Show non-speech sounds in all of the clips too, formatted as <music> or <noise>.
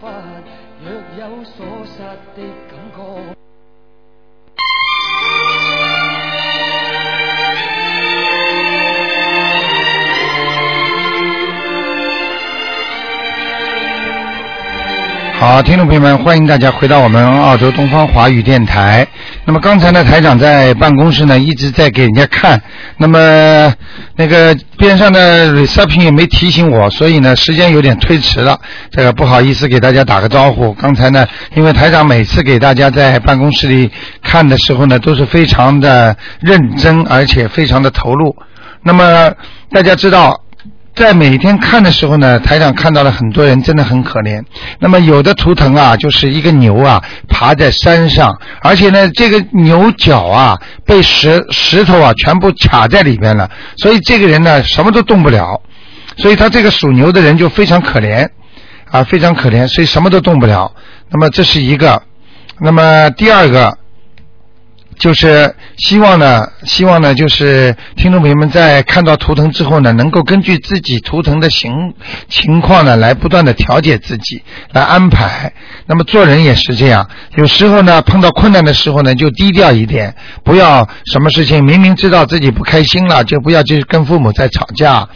法，若有所失的感觉。好，听众朋友们，欢迎大家回到我们澳洲东方华语电台。那么刚才呢，台长在办公室呢一直在给人家看，那么那个边上的 reception 也没提醒我，所以呢时间有点推迟了，这个不好意思给大家打个招呼。刚才呢，因为台长每次给大家在办公室里看的时候呢，都是非常的认真，而且非常的投入。那么大家知道。在每天看的时候呢，台长看到了很多人真的很可怜。那么有的图腾啊，就是一个牛啊爬在山上，而且呢，这个牛角啊被石石头啊全部卡在里边了，所以这个人呢什么都动不了。所以他这个属牛的人就非常可怜啊，非常可怜，所以什么都动不了。那么这是一个，那么第二个。就是希望呢，希望呢，就是听众朋友们在看到图腾之后呢，能够根据自己图腾的形情况呢，来不断的调节自己，来安排。那么做人也是这样，有时候呢，碰到困难的时候呢，就低调一点，不要什么事情明明知道自己不开心了，就不要去跟父母在吵架。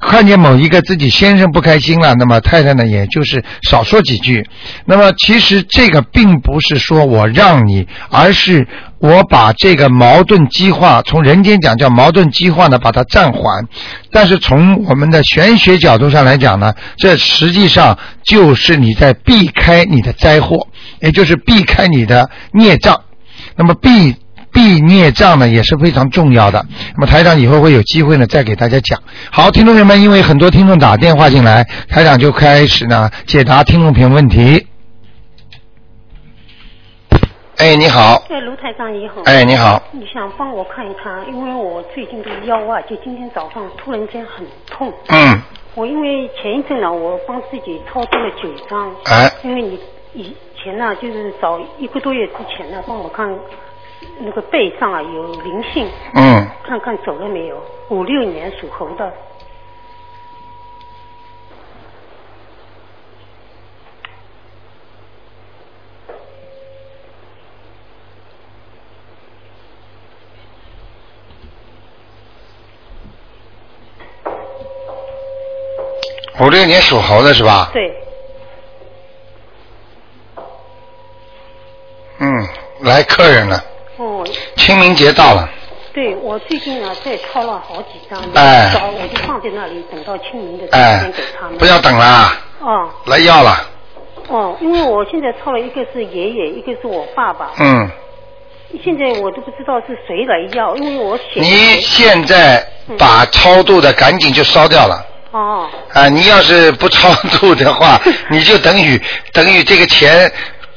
看见某一个自己先生不开心了，那么太太呢，也就是少说几句。那么其实这个并不是说我让你，而是我把这个矛盾激化，从人间讲叫矛盾激化呢，把它暂缓。但是从我们的玄学角度上来讲呢，这实际上就是你在避开你的灾祸，也就是避开你的孽障。那么避。避孽障呢也是非常重要的。那么台长以后会有机会呢再给大家讲。好，听众朋友们，因为很多听众打电话进来，台长就开始呢解答听众朋友问题。哎，你好。哎，卢台长你好。哎，你好。你想帮我看一看，因为我最近的腰啊，就今天早上突然间很痛。嗯。我因为前一阵呢，我帮自己操作了九张。哎。因为你以前呢，就是早一个多月之前呢，帮我看。那个背上啊有灵性，嗯，看看走了没有？五六年属猴的，五六年属猴的是吧？对。嗯，来客人了。哦，清明节到了。对，我最近啊再抄了好几张，哎，我就放在那里，等到清明的时间给他们。不要等了。哦。来要了。哦，因为我现在抄了一个是爷爷，一个是我爸爸。嗯。现在我都不知道是谁来要，因为我写。你现在把超度的赶紧就烧掉了。哦。啊，你要是不超度的话，<laughs> 你就等于等于这个钱。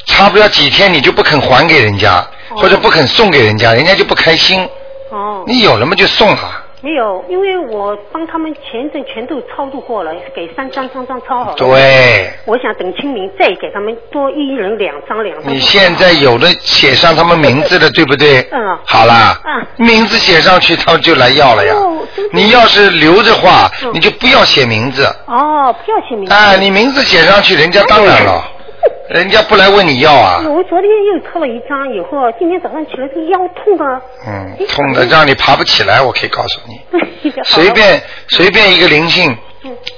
差不了几天，你就不肯还给人家，或者不肯送给人家，人家就不开心。哦。你有了嘛就送了。没有，因为我帮他们前一阵全都超度过了，给三张三张抄好了。对。我想等清明再给他们多一人两张两张。你现在有的写上他们名字的，对不对？<laughs> 嗯。好啦。嗯。名字写上去，他们就来要了呀。哦。你要是留着话，你就不要写名字。哦，不要写名字。哎，你名字写上去，人家当然了。人家不来问你要啊！我昨天又抽了一张，以后今天早上起来这个腰痛啊。嗯，痛的让你爬不起来，我可以告诉你。<laughs> 随便随便一个灵性，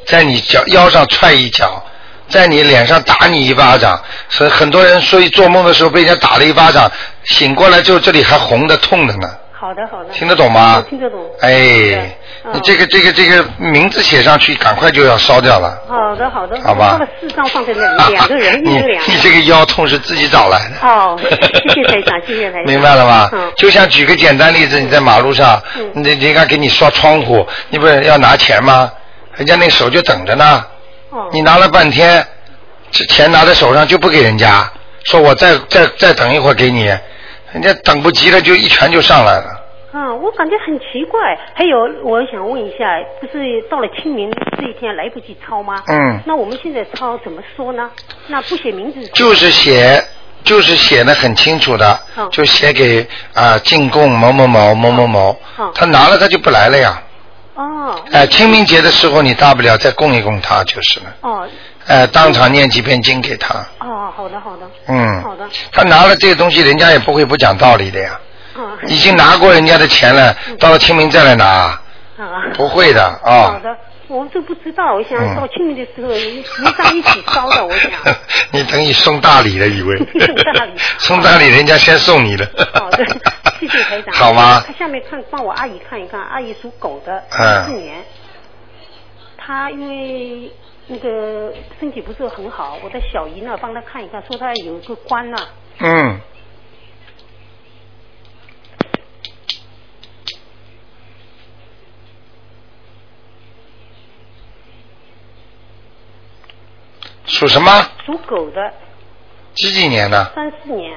在你脚腰上踹一脚，在你脸上打你一巴掌，所以很多人所以做梦的时候被人家打了一巴掌，醒过来之后这里还红的痛的呢。好的好的。听得懂吗？听得懂。哎。你这个这个这个名字写上去，赶快就要烧掉了。好的好的。好吧。了四张放在那里，两个人一人两。你这个腰痛是自己找来的。哦，谢谢 <laughs> 台长，谢谢台长。明白了吧？嗯。就像举个简单例子，你在马路上，你人家给你刷窗户，你不是要拿钱吗？人家那手就等着呢。哦。你拿了半天，这钱拿在手上就不给人家，说我再再再等一会儿给你，人家等不及了就一拳就上来了。嗯，我感觉很奇怪。还有，我想问一下，不是到了清明这一天来不及抄吗？嗯。那我们现在抄怎么说呢？那不写名字。就是写，就是写的很清楚的，就写给啊进贡某某某某某某。他拿了他就不来了呀。哦。哎，清明节的时候你大不了再供一供他就是了。哦。呃，当场念几篇经给他。哦，好的好的。嗯。好的。他拿了这个东西，人家也不会不讲道理的呀。啊。已经拿过人家的钱了，到了清明再来拿。啊。不会的啊。好的，我们都不知道，我想到清明的时候一张一起烧的，<laughs> 我想。你等于送大礼了，以为？<laughs> 送大礼。送大礼，人家先送你的。好的，谢谢台长。<laughs> 好吗？他下面看，帮我阿姨看一看，阿姨属狗的，嗯四年。她因为那个身体不是很好，我的小姨呢帮他看一看，说他有一个关呐、嗯。属什么？属狗的，几几年的？三四年。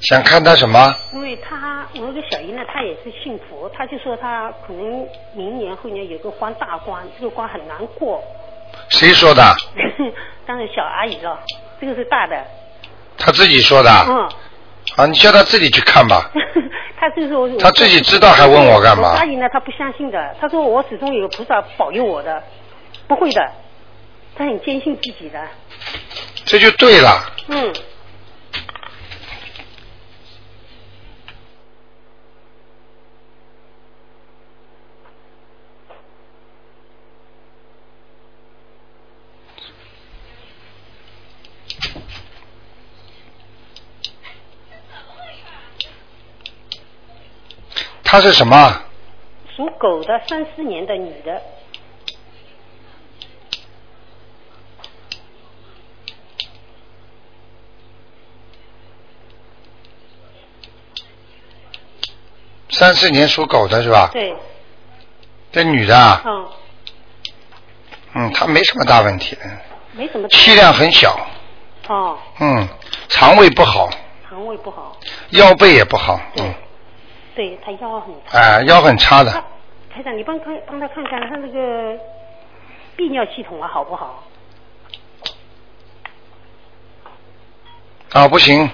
想看他什么？因为他我那个小姨呢，她也是信佛，她就说她可能明年后年有个关大关，这个关很难过。谁说的？<laughs> 当然小阿姨了，这个是大的。他自己说的。嗯。啊，你叫他自己去看吧。<laughs> 他就说。他自己知道还问我干嘛？阿姨呢，他不相信的。他说我始终有菩萨保佑我的，不会的。他很坚信自己的。这就对了。嗯。她是什么？属狗的，三四年的女的。三四年属狗的是吧？对。这女的啊？嗯。嗯，她没什么大问题的。没什么。气量很小。哦。嗯，肠胃不好。肠胃不好。腰背也不好。嗯。对他腰很差。哎，腰很差的。台长，你帮看帮他看看他那个泌尿系统啊好不好？啊，不行。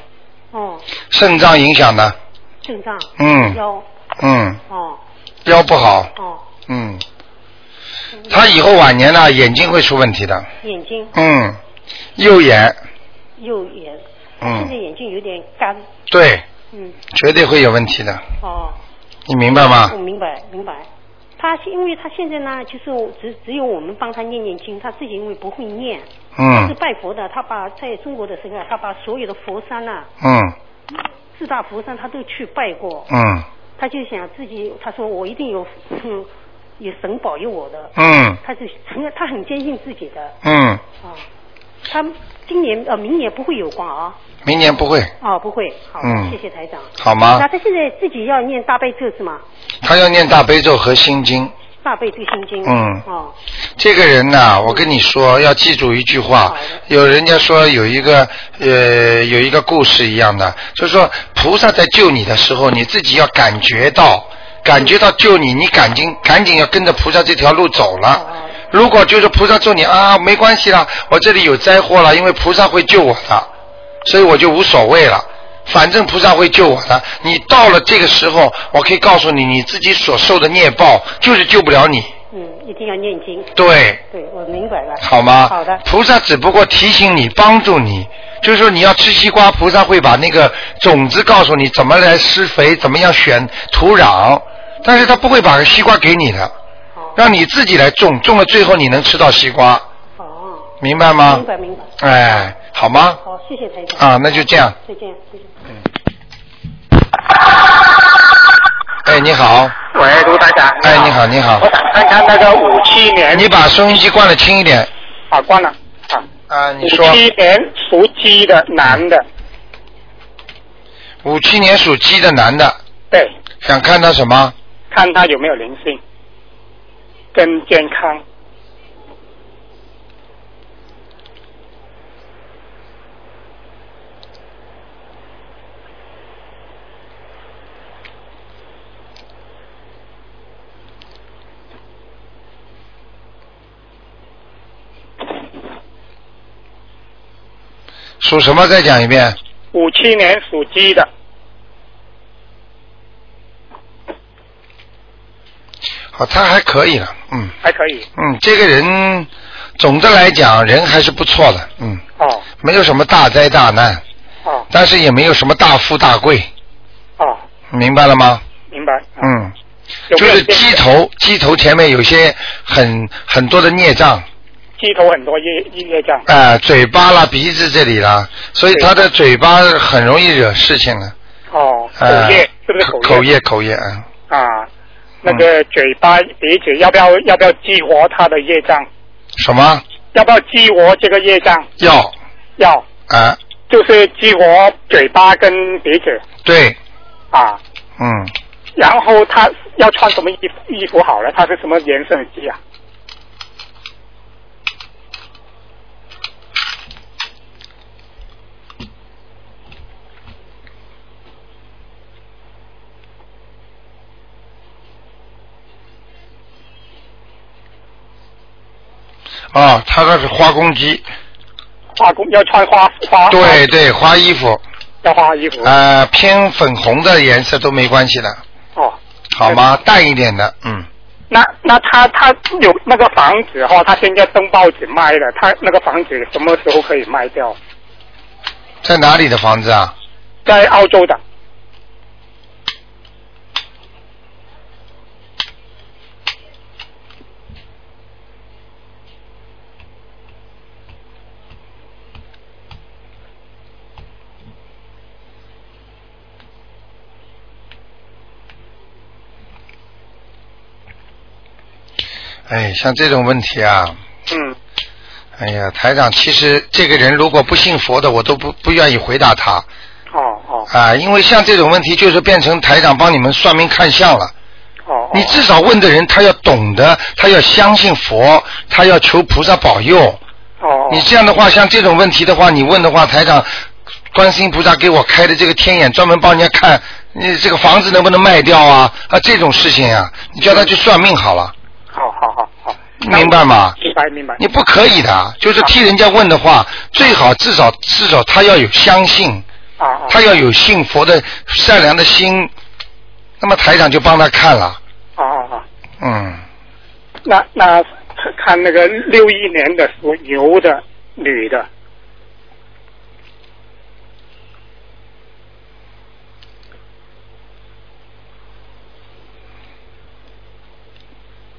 哦。肾脏影响的。肾脏。嗯。腰。嗯。哦。腰不好。哦。嗯。他以后晚年呢，眼睛会出问题的。眼睛。嗯。右眼。右眼。嗯。现在眼睛有点干。对。嗯。绝对会有问题的。哦。你明白吗？我明白，明白。他因为他现在呢，就是只只有我们帮他念念经，他自己因为不会念。嗯。是拜佛的，他把在中国的时候，他把所有的佛山呐、嗯。四大佛山他都去拜过。嗯。他就想自己，他说我一定有，嗯，<laughs> 有神保佑我的。嗯。他就他很坚信自己的。嗯。啊，他今年呃明年不会有光啊。明年不会。哦，不会，好，嗯谢谢台长。好吗那他现在自己要念大悲咒是吗？他要念大悲咒和心经。大悲咒心经。嗯哦。这个人呐，我跟你说，要记住一句话。有人家说有一个呃有一个故事一样的，就是说菩萨在救你的时候，你自己要感觉到，感觉到救你，你赶紧赶紧要跟着菩萨这条路走了。如果就是菩萨救你啊，没关系啦，我这里有灾祸了，因为菩萨会救我的，所以我就无所谓了。反正菩萨会救我的。你到了这个时候，我可以告诉你，你自己所受的孽报就是救不了你。嗯，一定要念经。对。对，我明白了。好吗？好的。菩萨只不过提醒你，帮助你，就是说你要吃西瓜，菩萨会把那个种子告诉你怎么来施肥，怎么样选土壤，但是他不会把西瓜给你的，让你自己来种，种了最后你能吃到西瓜。哦。明白吗？明白明白。哎，好吗？好，谢谢台长。啊，那就这样。再见，再见。哎，你好。喂，卢台长。哎，你好，你好。我想看看那个五七年。你把收音机关的轻一点。啊，关了。啊。啊，你说。五七年属鸡的男的。五七年属鸡的男的。对。想看他什么？看他有没有灵性，跟健康。属什么？再讲一遍。五七年属鸡的，好，他还可以了。嗯还可以。嗯，这个人总的来讲人还是不错的，嗯，哦没有什么大灾大难，哦但是也没有什么大富大贵，哦，明白了吗？明白。嗯，就是鸡头，鸡头前面有些很很多的孽障，鸡头很多业业障。啊、嘴巴啦、鼻子这里啦，所以对他的嘴巴很容易惹事情的。哦，口呃业是不是口口业口业啊，啊？那个嘴巴、鼻子要不要要不要激活他的业障？什么要不要激活这个业障？要要，啊？就是激活嘴巴跟鼻子对，啊。嗯，然后他要穿什么衣服衣服好了？他是什么颜色的鸡啊？哦，他那是花公鸡，花公要穿花花对对，花衣服，要花衣服呃，偏粉红的颜色都没关系的，哦。好吗？淡一点的，嗯，那那他他有那个房子哈、他现在登报纸卖了，他那个房子什么时候可以卖掉？在哪里的房子啊？在澳洲的哎，像这种问题啊，嗯哎呀，台长，其实这个人如果不信佛的，我都不不愿意回答他哦哦啊，因为像这种问题就是变成台长帮你们算命看相了。哦你至少问的人，他要懂得，他要相信佛，他要求菩萨保佑。哦你这样的话，像这种问题的话，你问的话，台长，观世音菩萨给我开的这个天眼，专门帮人家看，你这个房子能不能卖掉啊？啊，这种事情啊，你叫他去算命好了，好好好好，明白吗？明白明白。你不可以的，就是替人家问的话，最好至少至少他要有相信，啊啊。他要有信佛的善良的心，那么台长就帮他看了，啊啊啊！嗯，那那看那个六一年的属牛的女的，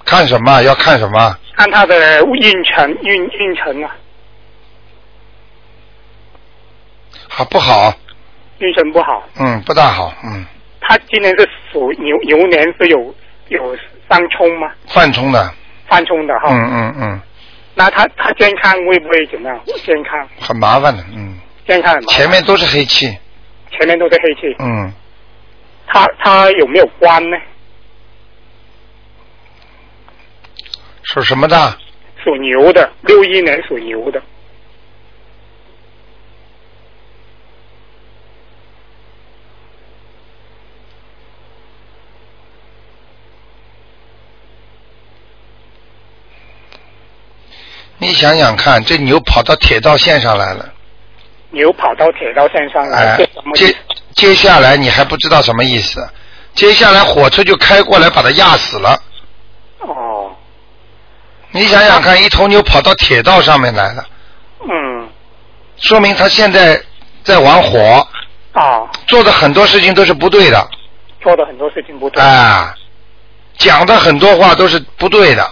看什么要看什么？看他的运程运运程啊，好不好？运程不好。嗯，不大好，嗯，他今年是属牛牛年是有有三冲吗？犯冲的，犯冲的哈。嗯嗯嗯，那他他健康会不会怎么样？健康很麻烦的，嗯，健康很麻烦前面都是黑气，前面都是黑气。嗯，他他有没有关呢？属什么的？属牛的，六一年属牛的。你想想看，这牛跑到铁道线上来了，牛跑到铁道线上来，哎这什么意接？接下来你还不知道什么意思，接下来火车就开过来把它压死了。哦，你想想看，一头牛跑到铁道上面来了，嗯，说明他现在在玩火，啊，做的很多事情都是不对的，做的很多事情不对。啊，讲的很多话都是不对的。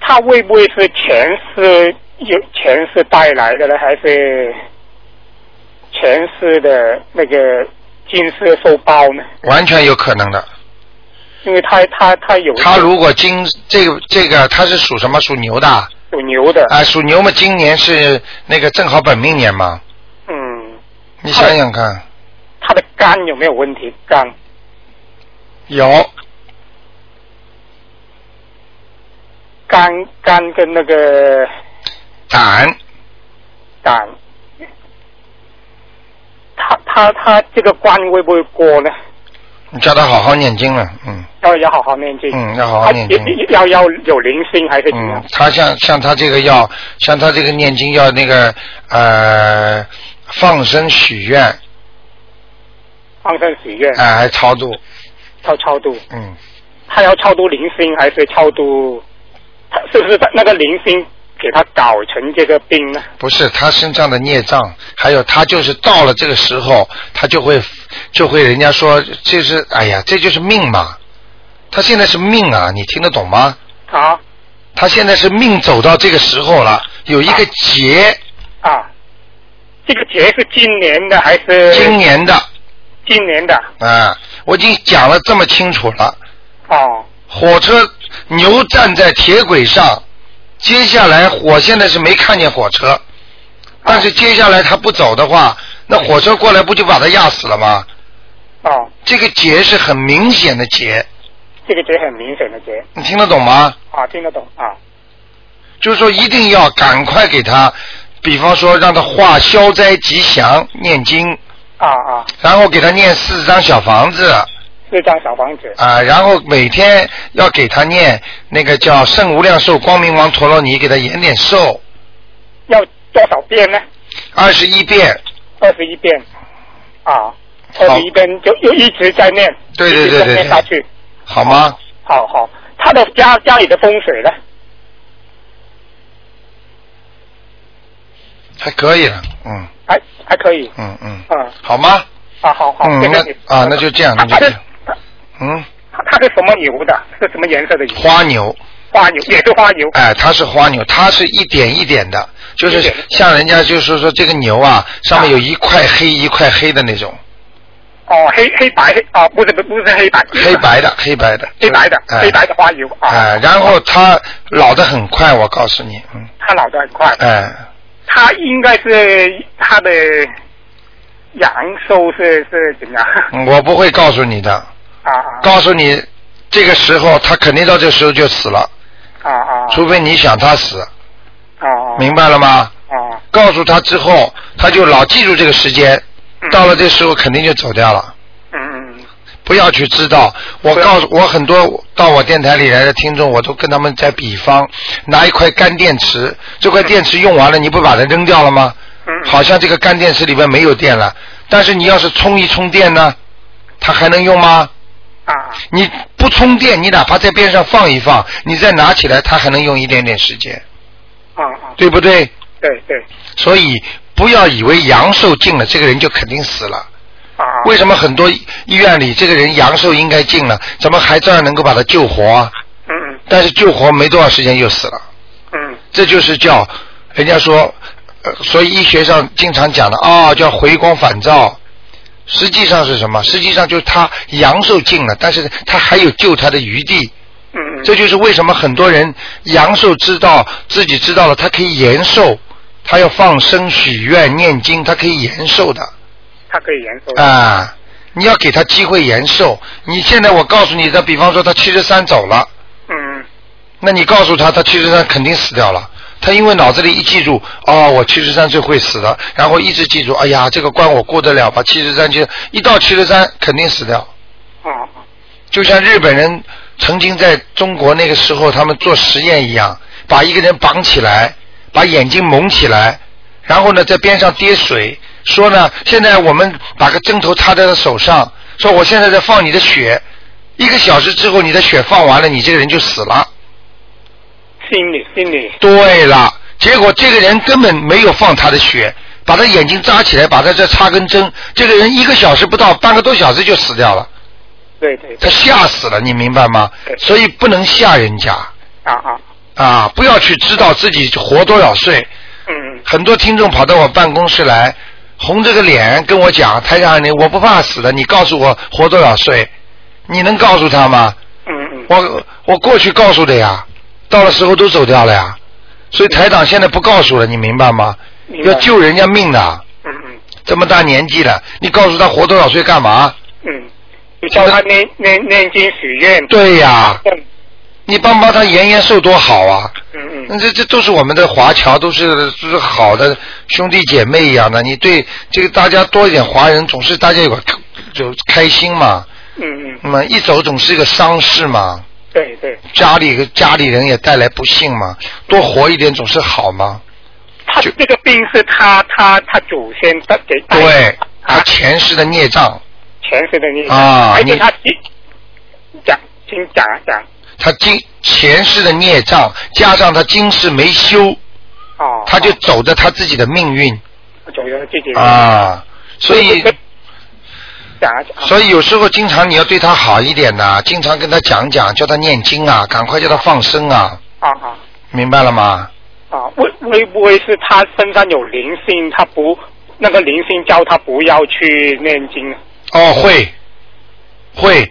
他会不会是前世有前世带来的呢？还是前世的那个今世受报呢？完全有可能的。因为他他他有他如果今这个这个他是属什么？属牛的啊？属牛的，啊属牛嘛，今年是那个正好本命年嘛。嗯，你想想看，他的肝有没有问题？肝有肝肝跟那个胆，胆，他他他这个关会不会过呢？你叫他好好念经了，嗯要要好好念经。嗯，要好好念经。要要有灵性还是怎样嗯？，他像像他这个要像他这个念经要那个呃放生许愿，放生许愿，哎、还超度，超超度。嗯，他要超度灵性还是超度？他是不是那个灵性给他搞成这个病呢？不是他身上的孽障，还有他就是到了这个时候，他就会就会人家说这是哎呀，这就是命嘛。他现在是命啊，你听得懂吗？啊他现在是命走到这个时候了，有一个劫，啊，这个劫是今年的还是今年的今年的？啊，我已经讲了这么清楚了。哦火车牛站在铁轨上，接下来我现在是没看见火车，但是接下来他不走的话，那火车过来不就把他压死了吗？哦，这个劫是很明显的劫，这个劫很明显的劫你听得懂吗？啊，听得懂啊。就是说一定要赶快给他，比方说让他画消灾吉祥念经，啊啊，然后给他念四张小房子四张小房子啊，然后每天要给他念那个叫圣无量寿光明王陀罗尼，给他延点寿，要多少遍呢？二十一遍。二十一遍啊，二十一遍就就一直在念，对对对对对念下去。好吗？好好，他的家家里的风水呢？还可以了，嗯还还可以，嗯嗯，嗯好吗？啊，好好，那啊那就这样那就这样他嗯，他他是什么牛的？是什么颜色的牛？花牛，花牛也是花牛。哎，它是花牛，它是一点一点的，就是像人家就是说这个牛啊，上面有一块黑一块黑的那种，哦，黑黑白黑啊，不是不不是黑白，黑白的黑白的，黑白的哎。黑白的花牛啊。哎，然后它老得很快，我告诉你，嗯，它老得很快，哎，它应该是它的阳寿是是怎样？嗯我不会告诉你的，告诉你这个时候他肯定到这时候就死了，啊啊！除非你想他死，啊明白了吗？啊。告诉他之后，他就老记住这个时间，嗯。到了这时候肯定就走掉了。嗯嗯。不要去知道，我告诉我很多到我电台里来的听众，我都跟他们在比方，拿一块干电池，这块电池用完了，你不把它扔掉了吗？嗯，好像这个干电池里边没有电了，但是你要是充一充电呢，它还能用吗？啊你不充电，你哪怕在边上放一放，你再拿起来，它还能用一点点时间，啊啊，对不对？对对所以不要以为阳寿尽了，这个人就肯定死了。啊啊，为什么很多医院里这个人阳寿应该尽了，怎么还照样能够把他救活啊？嗯嗯但是救活没多少时间就死了，嗯这就是叫人家说，呃，所以医学上经常讲的啊、叫回光返照。实际上是什么？实际上就是他阳寿尽了，但是他还有救他的余地。嗯嗯，这就是为什么很多人阳寿知道自己知道了，他可以延寿，他要放生、许愿、念经，他可以延寿的。他可以延寿。啊，你要给他机会延寿。你现在我告诉你他，比方说他七十三走了，嗯那你告诉他他七十三肯定死掉了。他因为脑子里一记住，哦，我七十三岁会死的，然后一直记住，哎呀，这个关我过得了吧？七十三就一到七十三肯定死掉。啊就像日本人曾经在中国那个时候，他们做实验一样，把一个人绑起来，把眼睛蒙起来，然后呢在边上滴水，说呢，现在我们把个针头插在他手上，说我现在在放你的血，一个小时之后你的血放完了，你这个人就死了。心理心理对了，结果这个人根本没有放他的血，把他眼睛扎起来，把他这插根针，这个人一个小时不到，半个多小时就死掉了，对对他吓死了，你明白吗？所以不能吓人家。啊啊啊，不要去知道自己活多少岁。嗯很多听众跑到我办公室来，红着个脸跟我讲：“台长，你我不怕死的，你告诉我活多少岁？你能告诉他吗？嗯嗯我我过去告诉的呀，到了时候都走掉了呀。所以台长现在不告诉了，你明白吗？要救人家命的，嗯嗯这么大年纪了，你告诉他活多少岁干嘛？嗯，你叫他念念念经许愿。对呀，嗯你帮帮他延延寿多好啊！嗯嗯那这这都是我们的华侨，都是都是好的兄弟姐妹一样的。你对这个大家多一点华人，总是大家有个 <coughs> 就开心嘛。嗯嗯，那么一走总是一个丧事嘛，对对，家里家里人也带来不幸嘛，多活一点总是好嘛。他就这个病是他他他祖先他给带对，他啊前世的孽障，前世的孽障啊而且你他今讲请讲啊讲。他今前世的孽障，加上他今世没修，哦。他就走着他自己的命运走着自己的。啊。所以，讲啊讲。所以有时候经常你要对他好一点呐、经常跟他讲讲，叫他念经啊，赶快叫他放生啊，啊啊明白了吗？啊！会会不会是他身上有灵性？他不那个灵性叫他不要去念经？哦，会，会，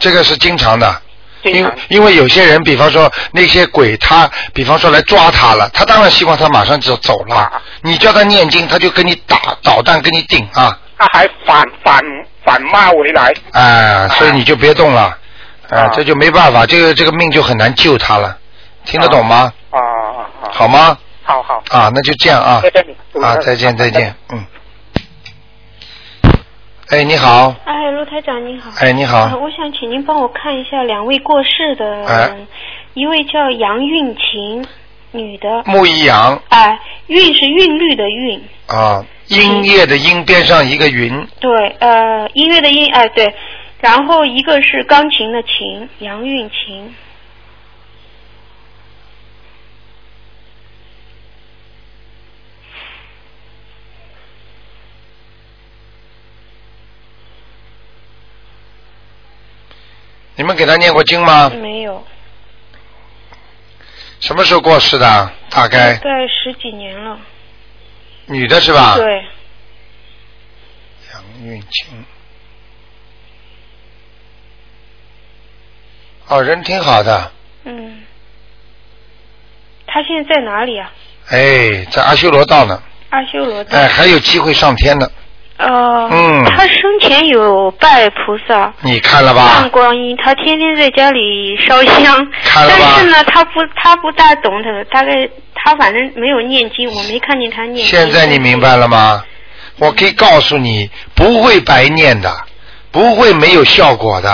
这个是经常的。因因为有些人，比方说那些鬼，他比方说来抓他了，他当然希望他马上就走了。你叫他念经，他就跟你打导弹，跟你顶啊，他还反反反骂回来。哎，所以你就别动了，啊啊，这就没办法，这个这个命就很难救他了，听得懂吗？啊啊啊！好吗？好好，啊，那就这样啊谢，谢你。啊，再见再见，嗯。哎，你好，哎，陆台长你好。哎，你呃好，我想请您帮我看一下两位过世的人，哎一位叫杨韵琴，女的，木一阳哎，韵是韵律的韵，啊，音乐的音边上一个云，对，呃，音乐的音，哎，对，然后一个是钢琴的琴，杨韵琴，你们给他念过经吗？没有，什么时候过世的？大概？大概十几年了，女的是吧？。对，杨运清。哦，人挺好的，嗯，他现在在哪里啊？哎，在阿修罗道呢，阿修罗道。哎，还有机会上天呢。呃，嗯他生前有拜菩萨，你看了吧看？光阴，他天天在家里烧香，看了吧但是呢，他不他不大懂的，大概他反正没有念经，我没看见他念经。现在你明白了吗？我可以告诉你，不会白念的，不会没有效果的。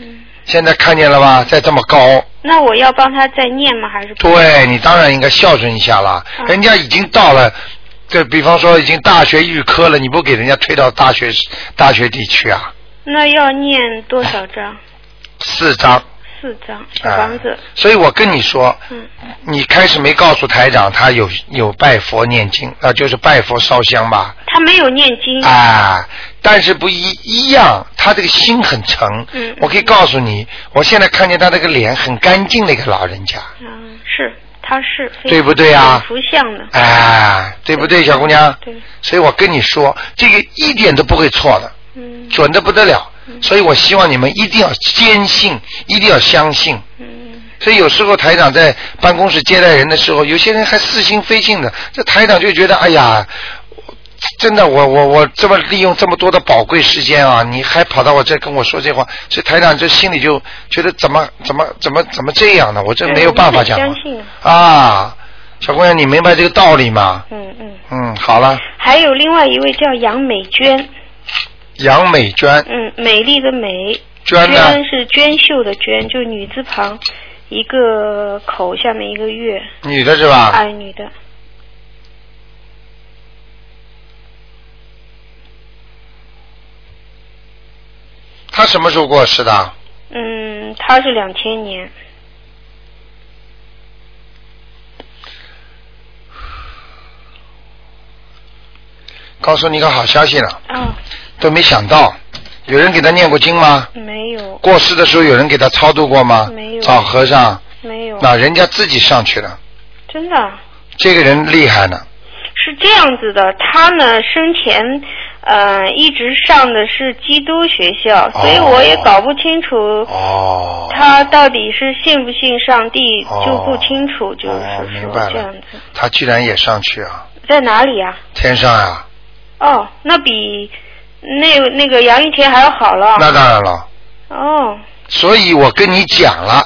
嗯现在看见了吧？在这么高，那我要帮他再念吗？还是不？对你当然应该孝顺一下了。嗯人家已经到了，这比方说已经大学预科了，你不给人家推到大学大学地区啊？那要念多少章？四章。四章小房子。啊所以我跟你说，嗯你开始没告诉台长他有有拜佛念经啊、就是拜佛烧香吧？他没有念经。啊，但是不一一样，他这个心很诚。嗯我可以告诉你，我现在看见他这个脸很干净的一个老人家，嗯，是，他是。对不对啊有福相的。哎，对不对，小姑娘？对。所以我跟你说，这个一点都不会错的，嗯准的不得了。所以我希望你们一定要坚信，一定要相信。嗯所以有时候台长在办公室接待人的时候，有些人还似信非信的，这台长就觉得，哎呀，真的，我我我这么利用这么多的宝贵时间啊，你还跑到我这跟我说这话，这台长这心里就觉得怎么怎么怎么怎么这样呢？我这没有办法讲啊，小姑娘，你明白这个道理吗？嗯嗯。嗯，好了，还有另外一位叫杨美娟，杨美娟，嗯，美丽的美，娟呢？娟是娟秀的娟，就女字旁，一个口下面一个月，女的是吧？哎，女的，她什么时候过世的？嗯，他是两千年，告诉你一个好消息了，哦，都没想到，有人给他念过经吗？没有，过世的时候有人给他超度过吗？没有。找和尚，没有，那人家自己上去了，真的？啊这个人厉害呢。是这样子的，他呢生前呃一直上的是基督学校，所以我也搞不清楚哦。他到底是信不信上帝，哦就不清楚，就是哦明说白了这样子，他居然也上去啊？在哪里啊？天上呀、哦，那比那那个杨玉田还要好了。那当然了。哦，所以我跟你讲了，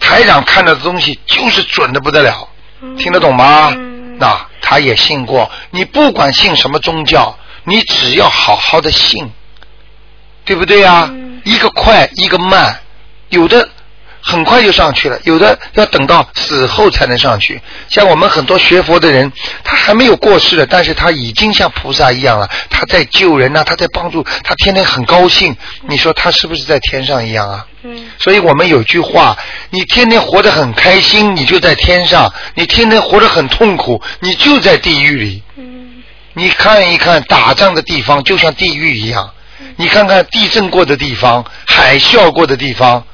台长看到的东西就是准的不得了，嗯听得懂吗？嗯那他也信过，你不管信什么宗教，你只要好好的信，对不对啊？嗯一个快，一个慢，有的很快就上去了，有的要等到死后才能上去。像我们很多学佛的人，他还没有过世的，但是他已经像菩萨一样了，他在救人呐、他在帮助，他天天很高兴。你说他是不是在天上一样啊？嗯所以我们有句话：你天天活得很开心，你就在天上；你天天活得很痛苦，你就在地狱里。嗯你看一看打仗的地方，就像地狱一样。你看看地震过的地方，海啸过的地方，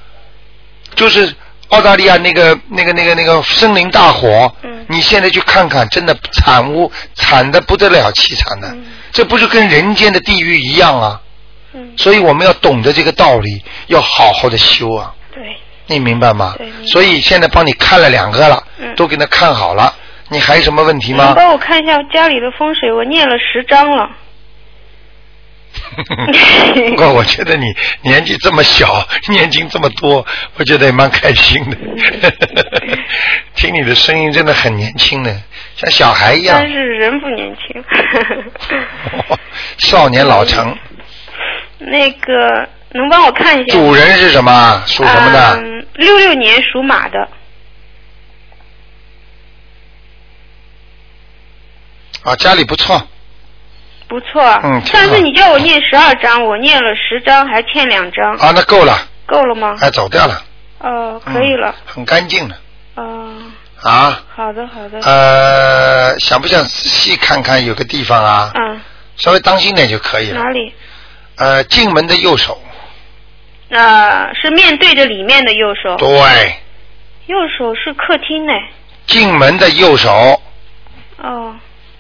就是澳大利亚那个、那个、那个、那个森林大火。嗯你现在去看看，真的惨无惨的不得了，凄惨的。嗯这不是跟人间的地狱一样啊？嗯，所以我们要懂得这个道理，要好好的修啊。对，你明白吗所以现在帮你看了两个了，嗯都给他看好了。你还有什么问题吗能？帮我看一下家里的风水？我念了十章了。<laughs> <laughs> 不过我觉得你年纪这么小，念经这么多，我觉得也蛮开心的。<laughs> 听你的声音真的很年轻呢，像小孩一样但，是人不年轻。少年老成。那个能帮我看一下？主人是什么？属什么的？嗯，六六年属马的。啊，家里不错，不错，嗯上次你叫我念十二章，我念了十章，还欠两章，啊，那够了，够了吗？哎，走掉了，哦，可以了。嗯很干净的哦，啊。好的好的。呃，想不想仔细看看有个地方啊？嗯，稍微当心点就可以了哪。里？呃，进门的右手，呃，是面对着里面的右手，对，右手是客厅呢。进门的右手哦，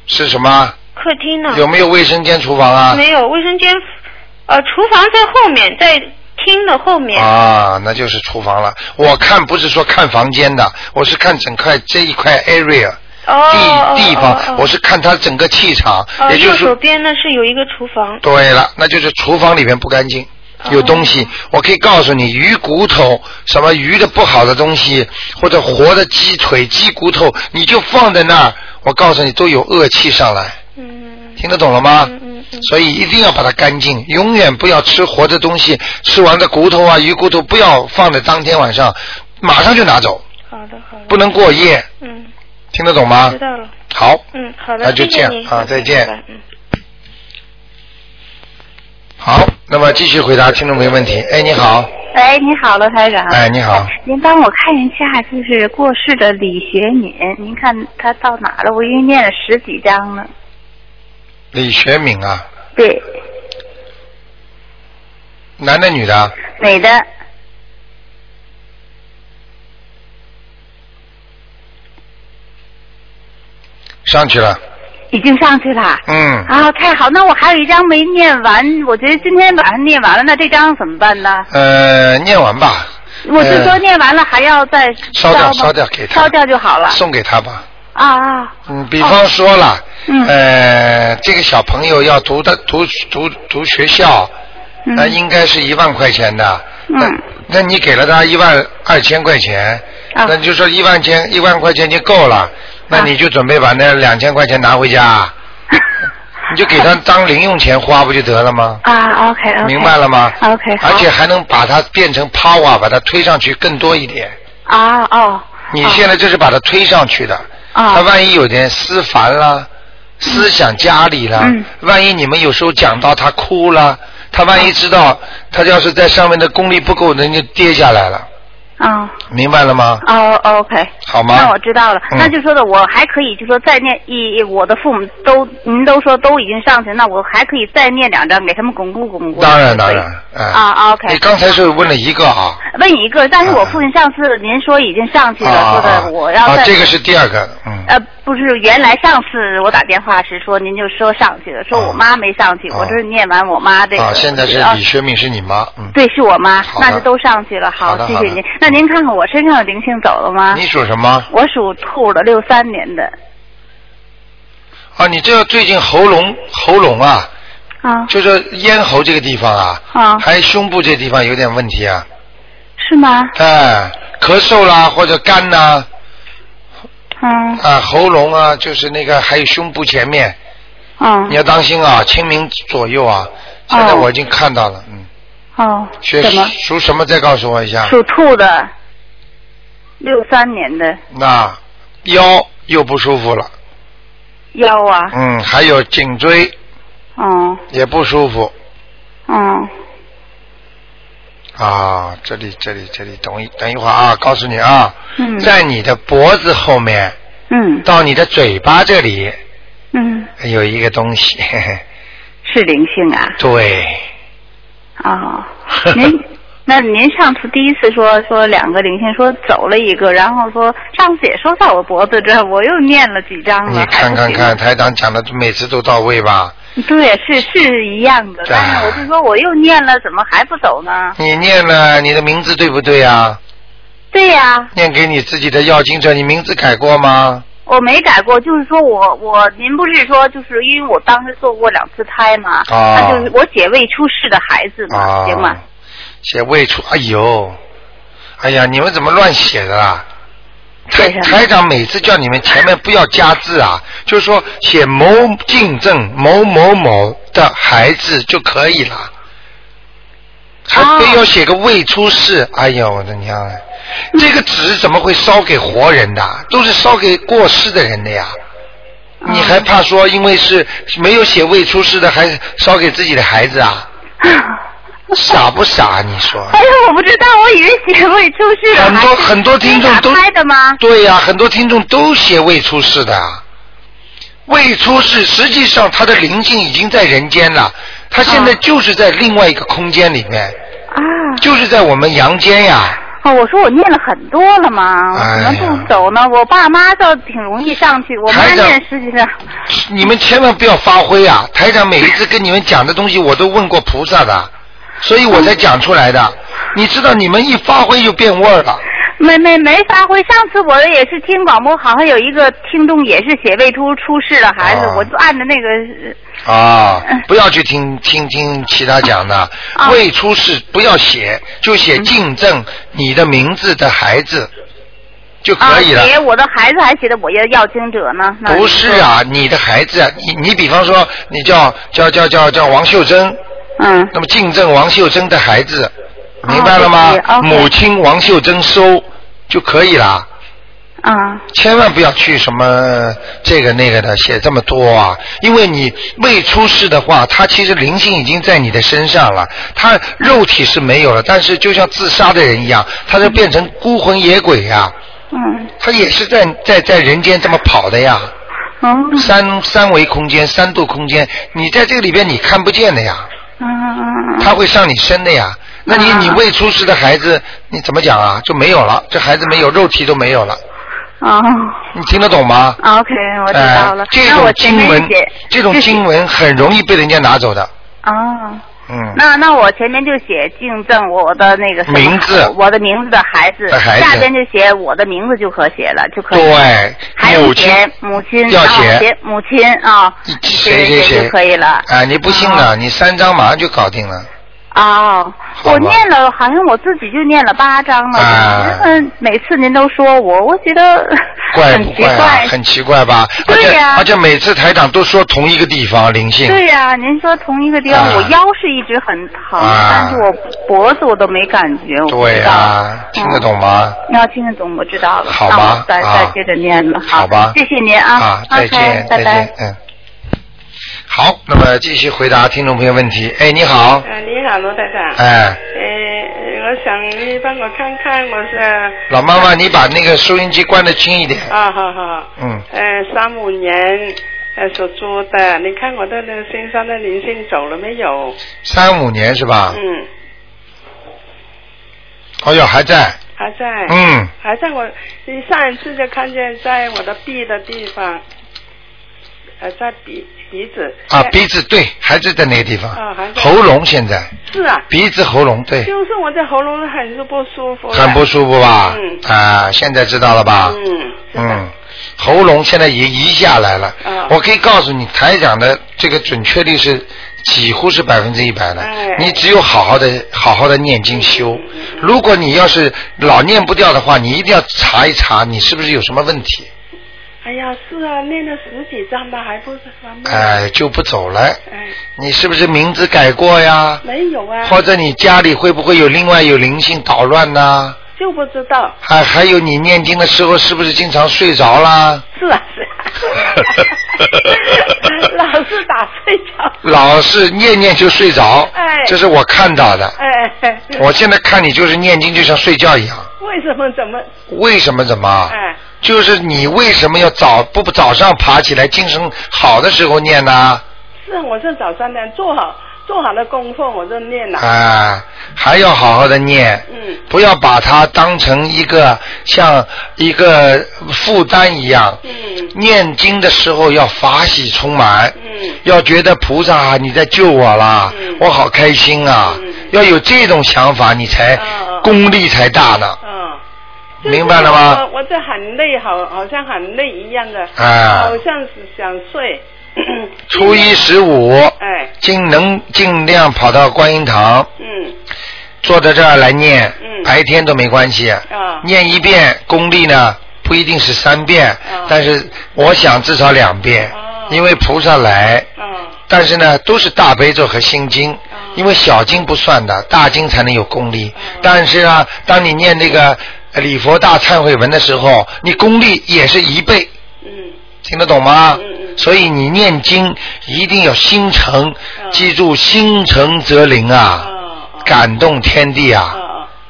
是什么？客厅呢？有没有卫生间、厨房啊？没有，卫生间，呃，厨房在后面，在厅的后面。啊，那就是厨房了。我看不是说看房间的，我是看整块这一块 area 哦地地方，哦哦我是看它整个气场，哦，也就是右手边呢是有一个厨房。对了，那就是厨房里面不干净，哦有东西。我可以告诉你，鱼骨头、什么鱼的不好的东西，或者活的鸡腿、鸡骨头，你就放在那儿，我告诉你都有恶气上来，嗯听得懂了吗？嗯嗯嗯。所以一定要把它干净，永远不要吃活的东西，吃完的骨头啊、鱼骨头不要放在当天晚上，马上就拿走，好的好的。不能过夜，嗯，听得懂吗知？道了。好，嗯，好的，那就这样啊再见嗯。好，那么继续回答听众朋友问题。哎，你好，哎，你好，罗台长。哎，你好，您帮我看一下，就是过世的李学敏，您看他到哪了？我已经念了十几章了。李学敏啊，对，男的女的啊？美的。上去了，已经上去了。嗯，啊，太好！那我还有一张没念完，我觉得今天晚上念完了，那这张怎么办呢？呃，念完吧，我是说念完了还要再烧掉烧掉给他烧掉就好了。送给他吧。啊啊，嗯，比方说了，嗯呃，这个小朋友要读的读读读学校，嗯那应该是一万块钱的，嗯那那你给了他一万二千块钱，啊那就说一万千一万块钱就够了，那啊。你就准备把那两千块钱拿回家，<laughs> 你就给他当零用钱花不就得了吗？啊，OK OK，明白了吗？OK，而且还能把它变成 power，把它推上去更多一点。啊哦，你现在就是把它推上去的，啊他万一有点思烦啦，思想家里了，嗯。万一你们有时候讲到他哭了，他万一知道他要是在上面的功力不够，人就跌下来了，啊明白了吗？哦，OK。好吗？那我知道了，嗯那就说的我还可以，就说再念一，我的父母都您都说都已经上去，那我还可以再念两张给他们巩固巩固。当然当然，哎、啊，OK。你刚才是问了一个啊，问一个，但是我父亲上次您说已经上去了，啊说的我要再、啊，这个是第二个，嗯，呃，不是，原来上次我打电话时说您就说上去了，说我妈没上去，啊我这是念完我妈这个。啊，现在是啊李学敏是你妈，嗯，对，是我妈，那就都上去了。好谢谢您。那您看看我身上的灵性走了吗？你属什么？我属兔的，六三年的。啊，你这个最近喉咙喉咙啊，啊就是咽喉这个地方啊，啊，还有胸部这地方有点问题啊，是吗？哎，咳嗽啦或者干呐、嗯。啊，喉咙啊，就是那个还有胸部前面，嗯。你要当心啊，清明左右啊。现在哦我已经看到了，嗯，哦，学什么？属什么？再告诉我一下。属兔的，六三年的。那腰又不舒服了，腰啊，嗯，还有颈椎。哦。也不舒服。哦啊。这里这里这里，等一等一会儿啊，告诉你啊，嗯。在你的脖子后面嗯。到你的嘴巴这里嗯，有一个东西，<laughs> 是灵性啊，对，哦，您 <laughs> 那您上次第一次说说两个灵性说走了一个，然后说上次也说在我脖子这儿，我又念了几张了，你看看看，台长讲的每次都到位吧？<laughs> 对，是是一样的，但是我就说我又念了，怎么还不走呢？你念了你的名字对不对啊？对呀、念给你自己的要经者，你名字改过吗？我没改过，就是说我我您不是说就是因为我当时做过两次胎嘛，哦那就是我写未出世的孩子嘛，啊，行吗？写未出，哎呦，哎呀，你们怎么乱写的啦？台台长每次叫你们前面不要加字啊，就是说写某进正某某某的孩子就可以了，还哦非要写个未出世，哎呦我的娘啊！这个纸怎么会烧给活人的？都是烧给过世的人的呀。哦你还怕说因为是没有写未出世的，还烧给自己的孩子啊？<laughs> 傻不傻？你说？哎呀，我不知道，我以为写未出世的很多很多听众都？对呀、很多听众都写未出世的，未出世实际上他的灵性已经在人间了，他现在啊就是在另外一个空间里面，啊，就是在我们阳间呀。哦，我说我念了很多了嘛，怎么不走呢？我爸妈倒挺容易上去，我妈念实际上，你们千万不要发挥啊！台长每一次跟你们讲的东西，我都问过菩萨的，所以我才讲出来的。你知道，你们一发挥就变味儿了。没没没发挥。上次我也是听广播，好像有一个听众也是写未出出世的孩子，哦我就按着那个，啊嗯，不要去听听听其他讲的，啊未出世不要写，就写进正你的名字的孩子就啊可以了。写我的孩子还写的我要要经者呢。不是啊，你的孩子啊，你你比方说你叫叫叫叫叫王秀珍，嗯，那么进正王秀珍的孩子，明白了吗？母亲王秀珍收就可以了。啊千万不要去什么这个那个的写这么多啊，因为你未出世的话，他其实灵性已经在你的身上了，他肉体是没有了，但是就像自杀的人一样，他就变成孤魂野鬼呀、嗯。他也是在在在人间这么跑的呀，嗯三三维空间、三度空间，你在这个里边你看不见的呀，他会上你身的呀。那你啊你未出世的孩子，你怎么讲啊？就没有了，这孩子没有肉体都没有了，哦你听得懂吗？，OK，我知道了哎。这种经文这种经文很容易被人家拿走的。哦。嗯，那那我前面就写敬赠我的那个名字我的名字的孩子，的孩子下边就写我的名字就可写了，就可以。对，还有母亲写母亲，要然后写写母亲啊，谁谁谁就可以了。啊，你不信了，你三张马上就搞定了。哦，我念了，好像我自己就念了八章了。啊嗯，每次您都说我，我觉得怪很奇不怪啊？很奇怪吧？对呀而且每次台长都说同一个地方灵性。对呀、您说同一个地方，啊我腰是一直很疼，啊但是我脖子我都没感觉。对呀，听得懂吗？要听得懂，我知道了。好吧那我再、啊再接着念了。好吧谢谢您啊。啊，再见拜拜。嗯。好，那么继续回答听众朋友问题。哎，你好，呃，你好，罗台长。哎，呃，我想你帮我看看，我是老妈妈，你把那个收音机关的轻一点。啊，好好。嗯，呃，三五年呃所做的，你看我的那个身上的灵性走了没有？三五年是吧？嗯，哦哟，还在。还在。嗯，还在我，你上一次就看见在我的臂的地方，呃，在鼻鼻子。啊，鼻子对，还是在那个地方。啊喉咙现在，是啊，鼻子喉咙对，就是我的喉咙很是不舒服。很不舒服吧？嗯啊，现在知道了吧？嗯，嗯，喉咙现在也移下来了。啊我可以告诉你，台长的这个准确率是几乎是百分之一百的。哎你只有好好的、好好的念经修。如果你要是老念不掉的话，你一定要查一查，你是不是有什么问题？哎呀，是啊，念了十几张吧，还不是方便。哎，就不走了。哎，你是不是名字改过呀？没有啊。或者你家里会不会有另外有灵性捣乱呢？就不知道。还还有你念经的时候是不是经常睡着啦？是啊是啊，<laughs> 老是打睡着。老是念念就睡着，哎这是我看到的。哎，我现在看你就是念经就像睡觉一样，为什么怎么？为什么怎么？哎，就是你为什么要早不不早上爬起来精神好的时候念呢？是啊我是早上念，做好做好了功课我就念了。啊，还要好好的念，嗯不要把它当成一个像一个负担一样。嗯念经的时候要法喜充满，嗯要觉得菩萨啊你在救我啦，嗯我好开心啊，嗯要有这种想法，你才、功力才大呢。嗯。就是明白了吗？我我这很累，好好像很累一样的，啊。好像是想睡。<coughs> 初一十五，哎，尽能尽量跑到观音堂，嗯。坐在这儿来念，嗯。白天都没关系，啊。念一遍功力呢不一定是三遍，啊。但是我想至少两遍，哦因为菩萨来，啊。但是呢都是大悲咒和心经，因为小经不算的，大经才能有功力。但是啊，当你念那个呃礼佛大忏悔文的时候，你功力也是一倍，嗯听得懂吗？嗯嗯所以你念经一定要心诚，嗯记住心诚则灵啊，感动天地啊！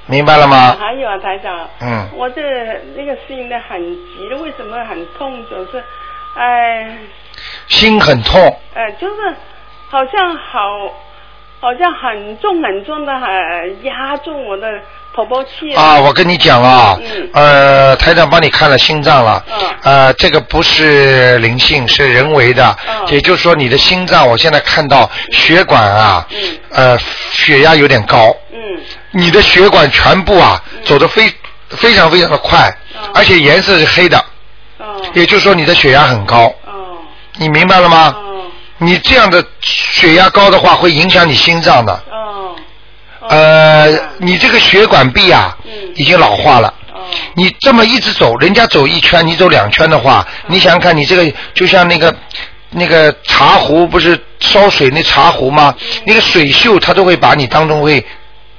明白了吗？还有啊，台长，嗯我这那个心呢很急，为什么很痛？总是，哎，心很痛，哎，就是好像好，好像很重很重的，很，压住我的头部气啊，我跟你讲啊，嗯。呃，台长帮你看了心脏了，嗯。呃，这个不是灵性，是人为的，嗯。也就是说你的心脏，我现在看到血管啊，嗯。呃，血压有点高，嗯。你的血管全部啊走得非非常非常的快，嗯。而且颜色是黑的，哦也就是说你的血压很高，哦你明白了吗？哦你这样的血压高的话，会影响你心脏的。呃，你这个血管壁啊，嗯已经老化了。哦你这么一直走，人家走一圈，你走两圈的话，嗯你想想看，你这个就像那个那个茶壶，不是烧水那茶壶吗？嗯那个水锈它都会把你当中会